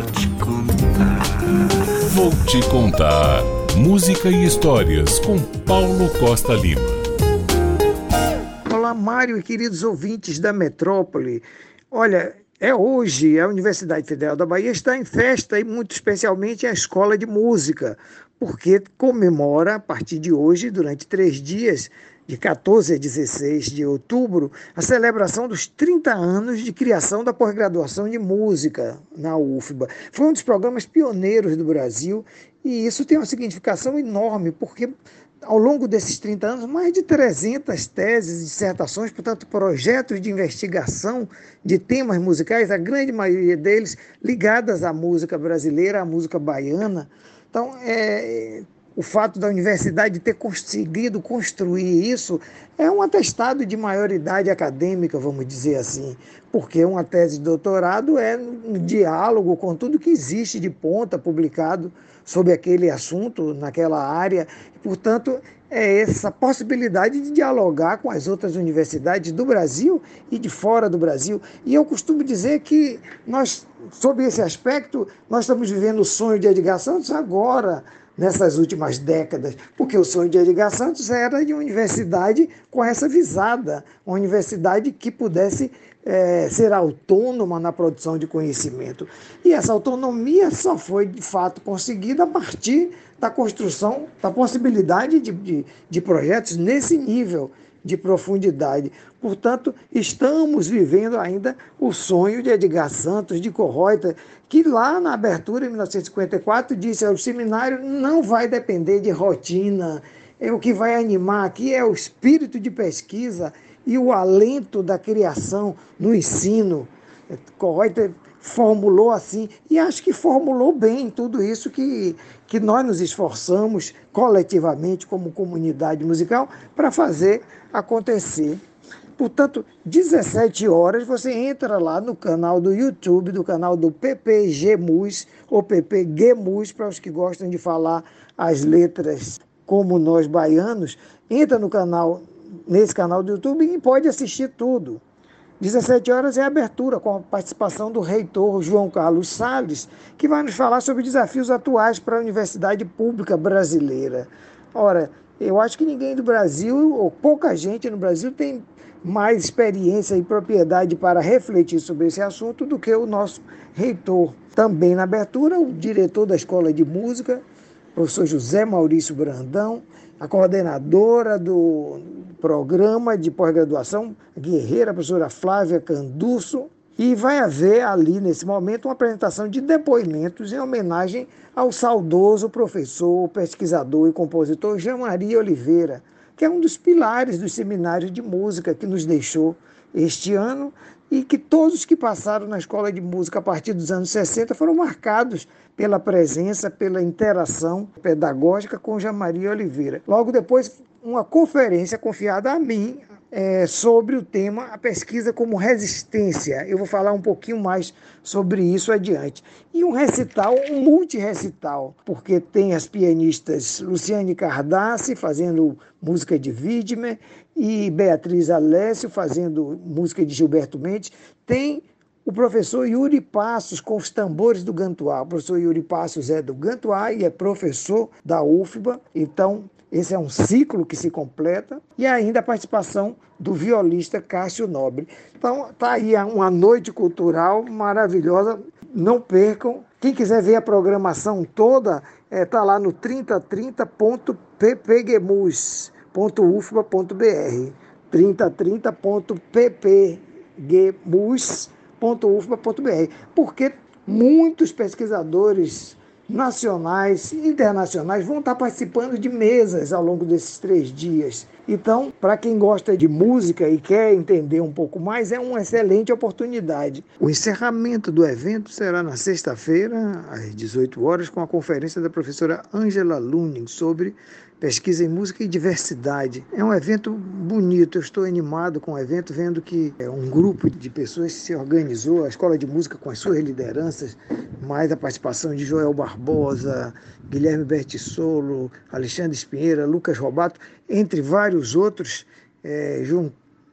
Vou te contar. Vou te contar. Música e histórias com Paulo Costa Lima. Olá, Mário e queridos ouvintes da Metrópole. Olha, é hoje a Universidade Federal da Bahia está em festa e muito especialmente a Escola de Música, porque comemora a partir de hoje, durante três dias, de 14 a 16 de outubro, a celebração dos 30 anos de criação da pós-graduação de música na UFBA. Foi um dos programas pioneiros do Brasil e isso tem uma significação enorme, porque ao longo desses 30 anos, mais de 300 teses, dissertações, portanto, projetos de investigação de temas musicais, a grande maioria deles ligadas à música brasileira, à música baiana. Então, é, o fato da universidade ter conseguido construir isso é um atestado de maioridade acadêmica, vamos dizer assim, porque uma tese de doutorado é um diálogo com tudo que existe de ponta publicado sobre aquele assunto, naquela área. Portanto, é essa possibilidade de dialogar com as outras universidades do Brasil e de fora do Brasil. E eu costumo dizer que nós, sob esse aspecto, nós estamos vivendo o sonho de Edgar Santos agora, nessas últimas décadas, porque o sonho de Edgar Santos era de uma universidade com essa visada, uma universidade que pudesse é, ser autônoma na produção de conhecimento. E essa autonomia só foi de fato conseguida a partir da construção, da possibilidade de, de, de projetos nesse nível de profundidade. Portanto, estamos vivendo ainda o sonho de Edgar Santos, de Corroita, que lá na abertura, em 1954, disse que o seminário não vai depender de rotina, é o que vai animar aqui é o espírito de pesquisa e o alento da criação no ensino. Corroita formulou assim, e acho que formulou bem tudo isso que, que nós nos esforçamos coletivamente como comunidade musical para fazer acontecer. Portanto, 17 horas você entra lá no canal do YouTube, do canal do PPG Mus, ou PPG Mus, para os que gostam de falar as letras como nós baianos, entra no canal, nesse canal do YouTube e pode assistir tudo. 17 horas é a abertura com a participação do reitor João Carlos Salles, que vai nos falar sobre desafios atuais para a universidade pública brasileira. Ora, eu acho que ninguém do Brasil, ou pouca gente no Brasil, tem mais experiência e propriedade para refletir sobre esse assunto do que o nosso reitor. Também na abertura, o diretor da Escola de Música, professor José Maurício Brandão, a coordenadora do programa de pós-graduação, guerreira, a professora Flávia Canduço, e vai haver ali, nesse momento, uma apresentação de depoimentos em homenagem ao saudoso professor, pesquisador e compositor Jean Maria Oliveira, que é um dos pilares do seminário de música que nos deixou este ano e que todos que passaram na escola de música a partir dos anos 60 foram marcados pela presença, pela interação pedagógica com Jean Maria Oliveira. Logo depois, uma conferência confiada a mim é, sobre o tema a pesquisa como resistência. Eu vou falar um pouquinho mais sobre isso adiante. E um recital, um multi-recital, porque tem as pianistas Luciane Cardassi fazendo música de Widmer e Beatriz Alessio fazendo música de Gilberto Mendes. Tem o professor Yuri Passos com os tambores do Gantuá. O professor Yuri Passos é do Gantuá e é professor da UFBA. Então, esse é um ciclo que se completa. E ainda a participação do violista Cássio Nobre. Então, tá aí uma noite cultural maravilhosa. Não percam. Quem quiser ver a programação toda, é, tá lá no 3030.ppgemus.ufba.br 3030.ppgemus.ufba.br Porque muitos pesquisadores nacionais e internacionais vão estar participando de mesas ao longo desses três dias. Então, para quem gosta de música e quer entender um pouco mais, é uma excelente oportunidade. O encerramento do evento será na sexta-feira, às 18 horas, com a conferência da professora Angela Luning sobre pesquisa em música e diversidade. É um evento bonito, eu estou animado com o evento, vendo que é um grupo de pessoas se organizou, a Escola de Música com as suas lideranças, mais a participação de Joel Barbosa, Guilherme Bertissolo, Alexandre Espinheira, Lucas Robato, entre vários outros, é,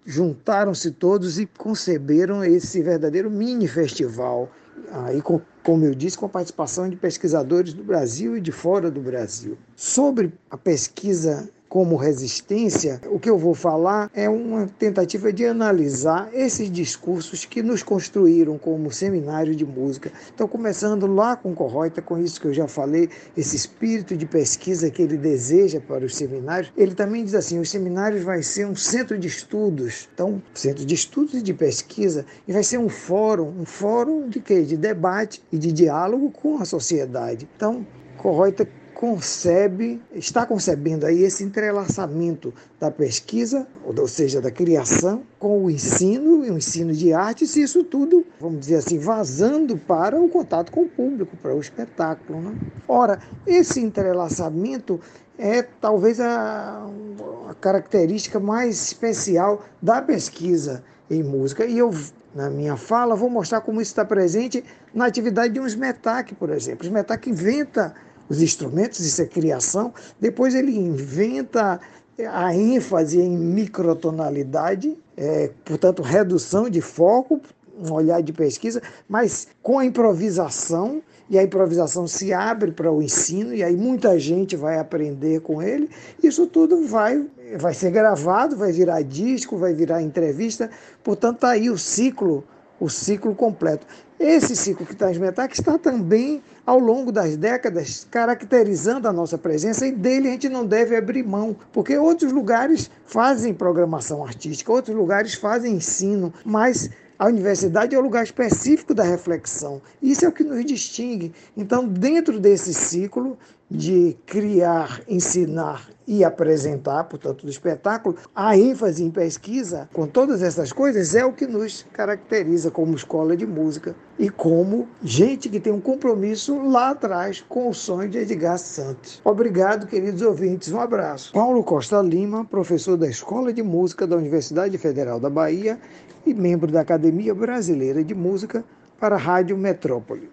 juntaram-se todos e conceberam esse verdadeiro mini festival aí, como eu disse, com a participação de pesquisadores do Brasil e de fora do Brasil. Sobre a pesquisa como resistência, o que eu vou falar é uma tentativa de analisar esses discursos que nos construíram como seminário de música. Então, começando lá com Corroita, com isso que eu já falei, esse espírito de pesquisa que ele deseja para os seminários, ele também diz assim: os seminários vai ser um centro de estudos, então, centro de estudos e de pesquisa, e vai ser um fórum, um fórum de quê? De debate e de diálogo com a sociedade. Então, Corroita concebe, está concebendo aí esse entrelaçamento da pesquisa, ou seja, da criação, com o ensino, e o ensino de artes, e isso tudo, vamos dizer assim, vazando para o contato com o público, para o espetáculo. Né? Ora, esse entrelaçamento é talvez a, a característica mais especial da pesquisa em música. E eu, na minha fala, vou mostrar como isso está presente na atividade de um SMETAC, por exemplo. O SMETAC inventa os instrumentos, isso é criação. Depois ele inventa a ênfase em microtonalidade, é, portanto, redução de foco, um olhar de pesquisa, mas com a improvisação, e a improvisação se abre para o ensino, e aí muita gente vai aprender com ele. Isso tudo vai, vai ser gravado, vai virar disco, vai virar entrevista, portanto, está aí o ciclo o ciclo completo. Esse ciclo que em que está também ao longo das décadas caracterizando a nossa presença e dele a gente não deve abrir mão, porque outros lugares fazem programação artística, outros lugares fazem ensino, mas a universidade é o lugar específico da reflexão. Isso é o que nos distingue. Então, dentro desse ciclo de criar, ensinar e apresentar, portanto, do espetáculo, a ênfase em pesquisa, com todas essas coisas, é o que nos caracteriza como escola de música e como gente que tem um compromisso lá atrás com o sonho de Edgar Santos. Obrigado, queridos ouvintes. Um abraço. Paulo Costa Lima, professor da Escola de Música da Universidade Federal da Bahia e membro da Academia Brasileira de Música para a Rádio Metrópole.